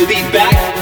to be back.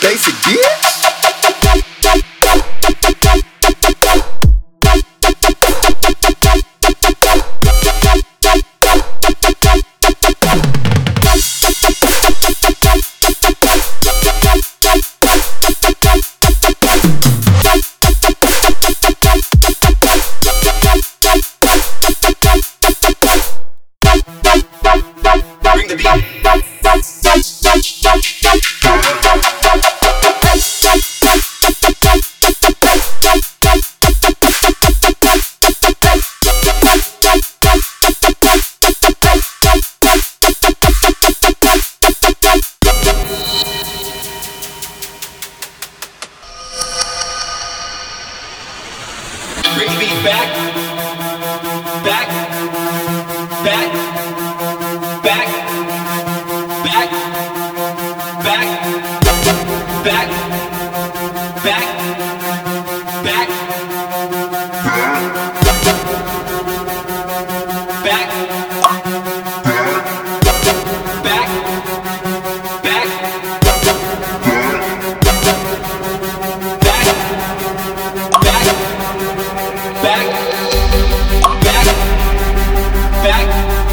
basic bitch. Bring the beat. Bring me back, back, back, back, back, back, back, back. back.